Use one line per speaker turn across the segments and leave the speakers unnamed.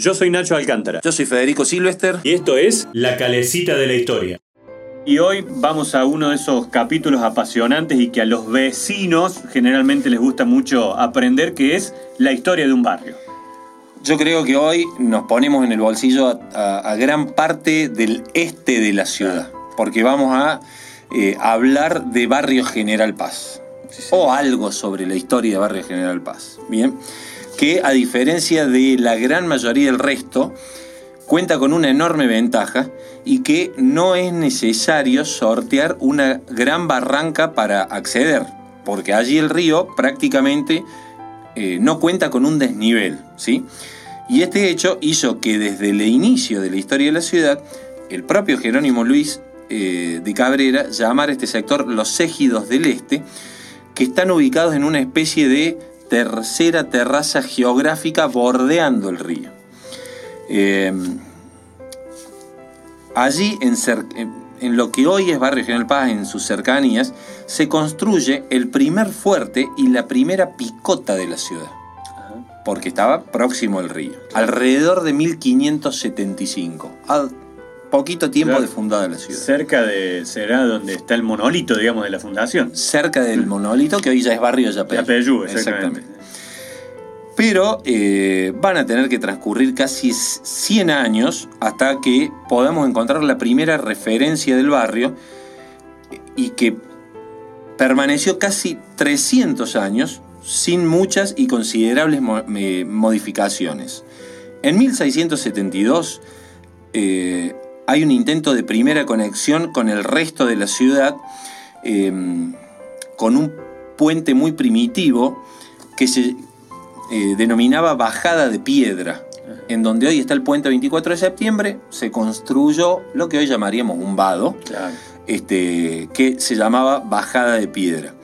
Yo soy Nacho Alcántara.
Yo soy Federico Silvester.
Y esto es La Calecita de la Historia. Y hoy vamos a uno de esos capítulos apasionantes y que a los vecinos generalmente les gusta mucho aprender, que es la historia de un barrio.
Yo creo que hoy nos ponemos en el bolsillo a, gran parte del este de la ciudad, porque vamos a eh, hablar de Barrio General Paz, o algo sobre la historia de Barrio General Paz. Bien, que a diferencia de la gran mayoría del resto, cuenta con una enorme ventaja y que no es necesario sortear una gran barranca para acceder, porque allí el río prácticamente eh, no cuenta con un desnivel, ¿sí? Y este hecho hizo que desde el inicio de la historia de la ciudad, el propio Jerónimo Luis eh, de Cabrera llamara este sector los Égidos del Este, que están ubicados en una especie de tercera terraza geográfica bordeando el río. Em, allí, en, lo que hoy es Barrio General Paz, en sus cercanías, se construye el primer fuerte y la primera picota de la ciudad, porque estaba próximo al río, alrededor de 1575, al poquito tiempo de fundada la ciudad.
Cerca de, será donde está el monolito, digamos, de la fundación.
Cerca del monolito, que hoy ya es Barrio Yapeyú.
Yapeyú, exactamente.
Pero eh, van a tener que transcurrir casi 100 años hasta que podamos encontrar la primera referencia del barrio y que permaneció casi 300 años sin muchas y considerables modificaciones. En 1672 eh, hay un intento de primera conexión con el resto de la ciudad, eh, con un puente muy primitivo que se, eh, denominaba Bajada de Piedra. En donde hoy está el puente 24 de septiembre, se construyó lo que hoy llamaríamos un vado, este, que se llamaba Bajada de Piedra.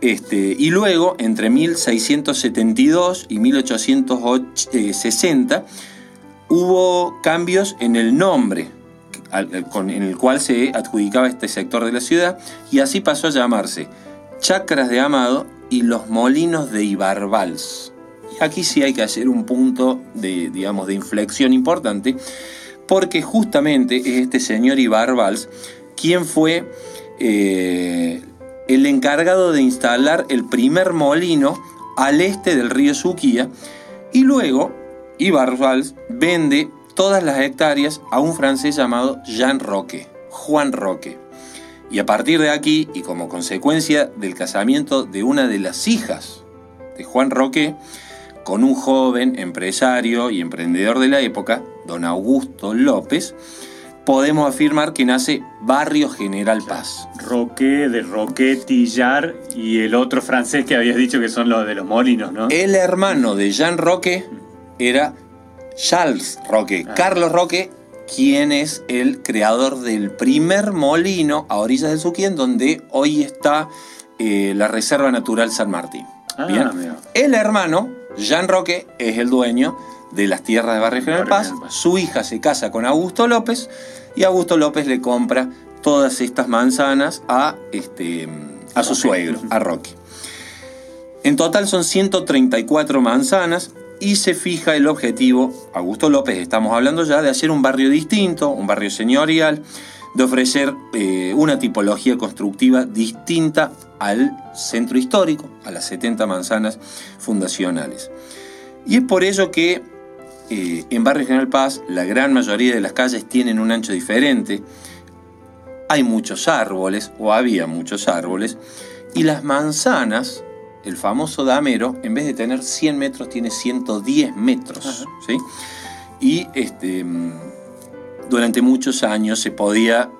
Este, y luego, entre 1672 y 1860, hubo cambios en el nombre con, en el cual se adjudicaba este sector de la ciudad, y así pasó a llamarse Chacras de Amado y los Molinos de Ibarbals. Aquí sí hay que hacer un punto de, digamos, de inflexión importante, porque justamente es este señor Ibarbals quien fue eh, el encargado de instalar el primer molino al este del río Suquía, y luego Ibarbals vende todas las hectáreas a un francés llamado Jean Roque, Juan Roque. Y a partir de aquí, y como consecuencia del casamiento de una de las hijas de Juan Roque, con un joven empresario y emprendedor de la época, don Augusto López, podemos afirmar que nace Barrio General Paz.
Roque, de Roque, Tillar y el otro francés que habías dicho que son los de los molinos, ¿no?
El hermano de Jean Roque era Charles Roque. Ah. Carlos Roque, quien es el creador del primer molino a orillas del Suquía, donde hoy está eh, la Reserva Natural San Martín. Ah, el hermano Jean Roque es el dueño de las tierras de Barrio General Paz. Su hija se casa con Augusto López y Augusto López le compra todas estas manzanas a, este, a su suegro, a Roque. En total son 134 manzanas y se fija el objetivo, Augusto López estamos hablando ya, de hacer un barrio distinto, un barrio señorial, de ofrecer eh, una tipología constructiva distinta al centro histórico, a las 70 manzanas fundacionales. Y es por ello que eh, en Barrio General Paz la gran mayoría de las calles tienen un ancho diferente, hay muchos árboles, o había muchos árboles, y las manzanas, el famoso damero, en vez de tener 100 metros, tiene 110 metros. ¿sí? Y este, durante muchos años se podía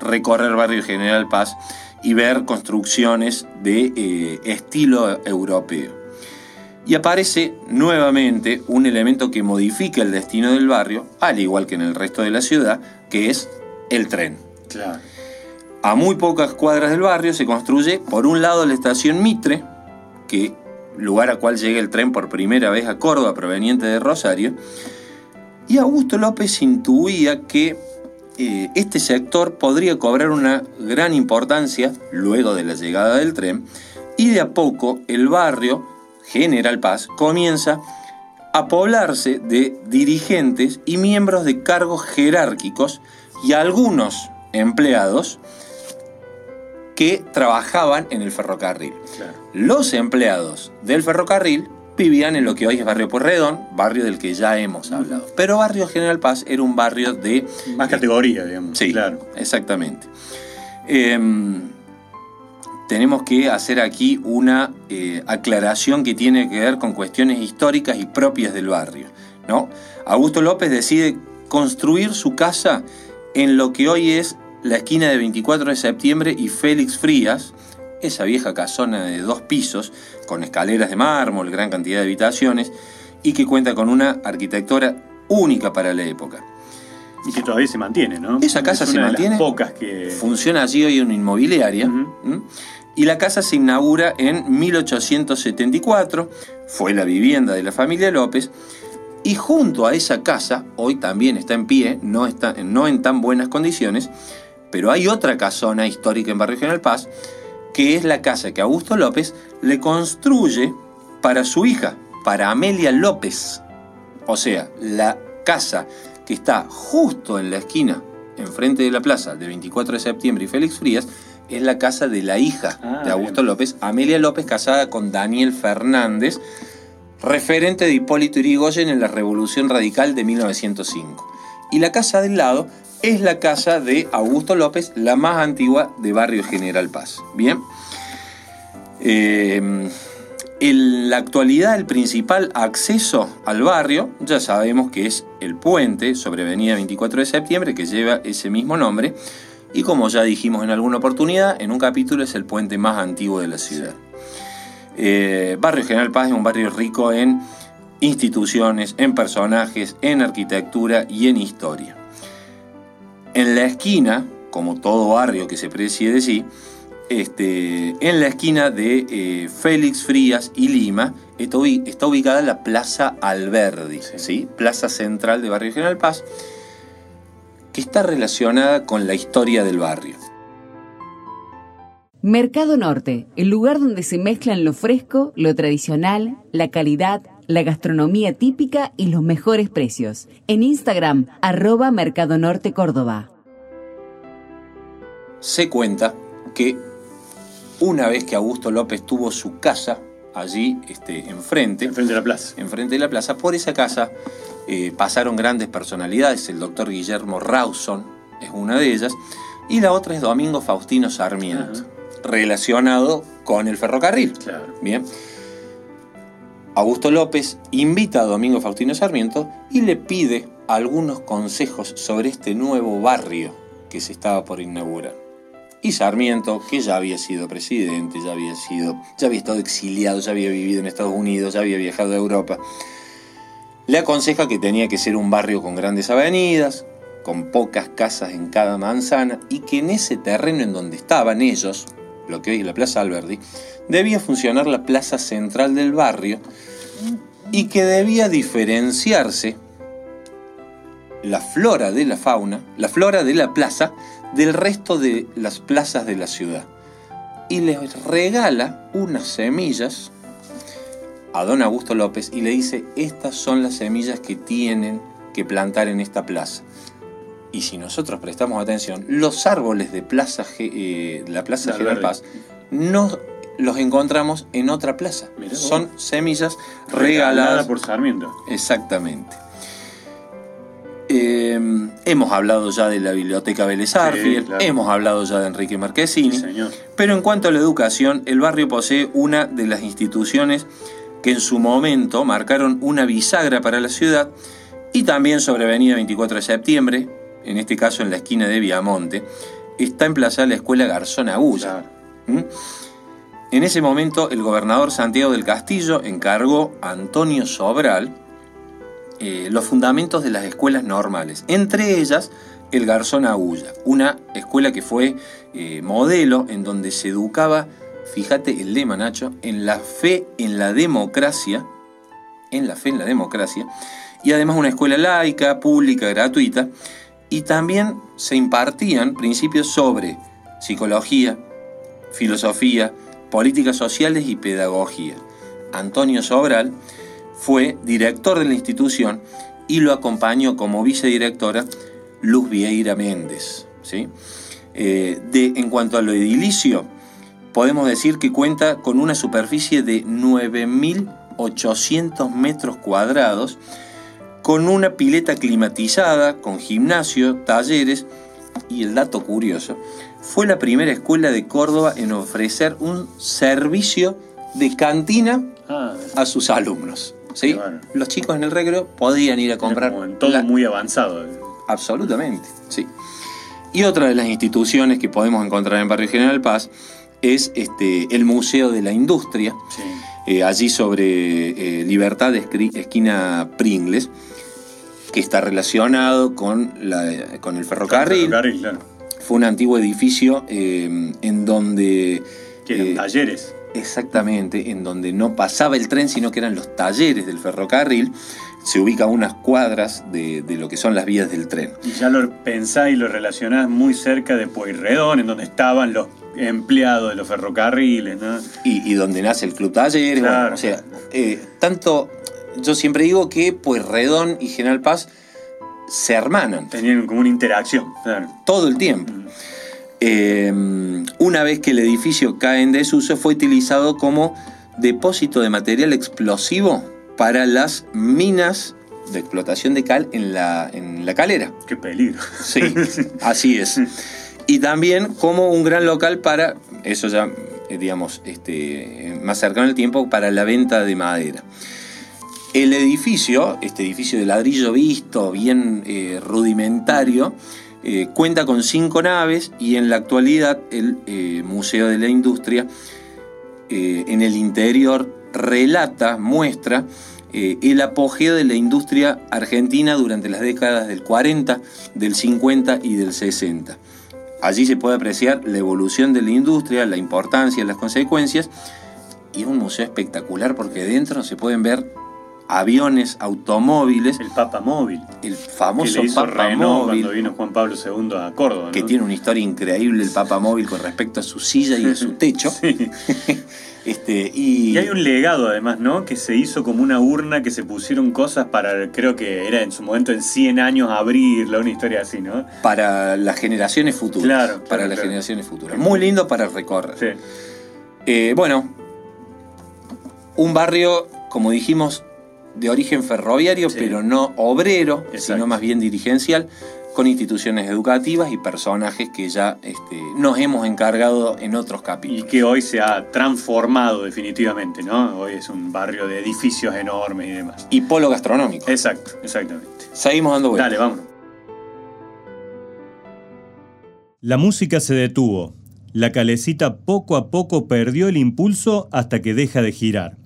recorrer Barrio General Paz y ver construcciones de eh, estilo europeo. Y aparece nuevamente un elemento que modifica el destino del barrio, al igual que en el resto de la ciudad, que es el tren. A muy pocas cuadras del barrio se construye, por un lado, la estación Mitre, que lugar a cual llega el tren por primera vez a Córdoba proveniente de Rosario, y Augusto López intuía que eh, este sector podría cobrar una gran importancia luego de la llegada del tren y de a poco el barrio General Paz comienza a poblarse de dirigentes y miembros de cargos jerárquicos y algunos empleados que trabajaban en el ferrocarril. Los empleados del ferrocarril vivían en lo que hoy es Barrio Porredón, barrio del que ya hemos hablado. Pero Barrio General Paz era un barrio de...
Más categoría, digamos.
Sí, claro. exactamente. Em, tenemos que hacer aquí una eh, aclaración que tiene que ver con cuestiones históricas y propias del barrio. ¿no? Augusto López decide construir su casa en lo que hoy es la esquina de 24 de septiembre y Félix Frías, esa vieja casona de dos pisos, con escaleras de mármol, gran cantidad de habitaciones, y que cuenta con una arquitectura única para la época.
Y que todavía se mantiene, ¿no?
Esa casa se mantiene.
pocas que.
Funciona allí hoy una inmobiliaria. Y la casa se inaugura en 1874. Fue la vivienda de la familia López. Y junto a esa casa, hoy también está en pie, no, está, no en tan buenas condiciones, pero hay otra casona histórica en Barrio General Paz, que es la casa que Augusto López le construye para su hija, para Amelia López. O sea, la casa que está justo en la esquina, enfrente de la plaza de 24 de septiembre y Félix Frías, es la casa de la hija ah, de Augusto López, Amelia López, casada con Daniel Fernández, referente de Hipólito Yrigoyen en la Revolución Radical de 1905. Y la casa del lado es la casa de Augusto López, la más antigua de Barrio General Paz. Bien. Eh, en la actualidad, el principal acceso al barrio, ya sabemos que es el puente sobre Avenida 24 de septiembre, que lleva ese mismo nombre, y como ya dijimos en alguna oportunidad, en un capítulo es el puente más antiguo de la ciudad. Eh, barrio General Paz es un barrio rico en instituciones, en personajes, en arquitectura y en historia. En la esquina, como todo barrio que se precie de sí, este, en la esquina de eh, Félix Frías y Lima está, ubicada la Plaza Alberdi, sí. Plaza Central de Barrio General Paz, que está relacionada con la historia del barrio.
Mercado Norte, el lugar donde se mezclan lo fresco, lo tradicional, la calidad, la gastronomía típica y los mejores precios. En Instagram, arroba Mercado Norte Córdoba.
Se cuenta que una vez que Augusto López tuvo su casa allí este, enfrente.
Enfrente de la plaza.
Enfrente de la plaza. Por esa casa eh, pasaron grandes personalidades. El doctor Guillermo Rawson es una de ellas. Y la otra es Domingo Faustino Sarmiento, relacionado con el ferrocarril.
Claro.
Bien. Augusto López invita a Domingo Faustino Sarmiento y le pide algunos consejos sobre este nuevo barrio que se estaba por inaugurar. Y Sarmiento, que ya había sido presidente, ya había sido, ya había estado exiliado, ya había vivido en Estados Unidos, ya había viajado a Europa, le aconseja que tenía que ser un barrio con grandes avenidas, con pocas casas en cada manzana, y que en ese terreno en donde estaban ellos, lo que es la Plaza Alberdi, debía funcionar la plaza central del barrio y que debía diferenciarse la flora de la fauna, la flora de la plaza, del resto de las plazas de la ciudad. Y les regala unas semillas a don Augusto López y le dice, estas son las semillas que tienen que plantar en esta plaza. Y si nosotros prestamos atención, los árboles de plaza, eh, la Plaza General Paz no los encontramos en otra plaza. Son semillas regaladas
por Sarmiento.
Exactamente. Eh, hemos hablado ya de la biblioteca Vélez hemos hablado ya de Enrique Marquesini, pero en cuanto a la educación, el barrio posee una de las instituciones que en su momento marcaron una bisagra para la ciudad y también sobre Avenida 24 de Septiembre, en este caso en la esquina de Viamonte, está emplazada la escuela Garzón Agulla. ¿Mm? En ese momento el gobernador Santiago del Castillo encargó a Antonio Sobral, eh, los fundamentos de las escuelas normales, entre ellas el Garzón Agulla, una escuela que fue eh, modelo en donde se educaba, fíjate el lema Nacho, en la fe en la democracia, en la fe en la democracia, y además una escuela laica, pública, gratuita, y también se impartían principios sobre psicología, filosofía, políticas sociales y pedagogía. Antonio Sobral fue director de la institución y lo acompañó como vicedirectora Luz Vieira Méndez. ¿sí? Eh, de, en cuanto a lo edilicio, podemos decir que cuenta con una superficie de 9.800 metros cuadrados, con una pileta climatizada, con gimnasio, talleres, y el dato curioso, fue la primera escuela de Córdoba en ofrecer un servicio de cantina
Ah,
a sus alumnos. ¿sí?
Bueno.
Los chicos en el recreo podían ir a comprar
como en todo
la-
muy avanzado.
Absolutamente, sí. Y otra de las instituciones que podemos encontrar en Barrio General Paz es este, el Museo de la Industria,
Sí.
eh, allí sobre eh, Libertad, esquina Pringles, que está relacionado con, la- con el ferrocarril.
Ferrocarril, claro.
Fue un antiguo edificio eh, en donde...
Que eran
eh,
talleres.
Exactamente, en donde no pasaba el tren, sino que eran los talleres del ferrocarril. Se ubica a unas cuadras de, de lo que son las vías del tren.
Y ya lo pensás y lo relacionás muy cerca de Pueyrredón, en donde estaban los empleados de los ferrocarriles, ¿no?
Y, y donde nace el Club Talleres.
Claro.
bueno, o sea, eh, tanto. Yo siempre digo que Pueyrredón y General Paz se hermanan
Tenían como una interacción, claro.
todo el tiempo. Eh, una vez que el edificio cae en desuso, fue utilizado como depósito de material explosivo para las minas de explotación de cal en la, en la calera.
Qué peligro.
Sí, así es. Y también como un gran local para, eso ya, eh, digamos, este, eh, más cercano al tiempo, para la venta de madera. El edificio, este edificio de ladrillo visto, bien eh, rudimentario, eh, cuenta con cinco naves y en la actualidad el eh, Museo de la Industria en el interior relata, muestra el apogeo de la industria argentina durante las décadas del 40, del 50 y del 60. Allí se puede apreciar la evolución de la industria, la importancia, las consecuencias, y es un museo espectacular porque dentro se pueden ver aviones, automóviles,
El Papa Móvil.
el
Que
famoso
le hizo
Papa
Renault
Móvil,
cuando vino Juan Pablo II a Córdoba, ¿no?
que tiene una historia increíble el Papa Móvil con respecto a su silla y a su techo.
Sí.
Este, y,
Y hay un legado además, ¿no? Que se hizo como una urna que se pusieron cosas para, creo que era en su momento en 100 años abrirla, una historia así, ¿no?
para las generaciones futuras.
Claro,
para las
claro.
generaciones futuras. Muy lindo para recorrer.
Sí.
Eh, bueno, un barrio, como dijimos, de origen ferroviario,
Sí.
pero no obrero,
Exacto.
sino más bien dirigencial, con instituciones educativas y personajes que ya este, nos hemos encargado en otros
Y
capítulos.
que hoy se ha transformado definitivamente, ¿no? Hoy es un barrio de edificios enormes y demás.
Y polo gastronómico.
Exacto, exactamente.
Seguimos dando vueltas.
Dale, vámonos.
La música se detuvo. La calecita poco a poco perdió el impulso hasta que deja de girar.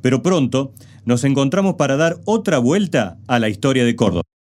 Pero pronto nos encontramos para dar otra vuelta a la historia de Córdoba.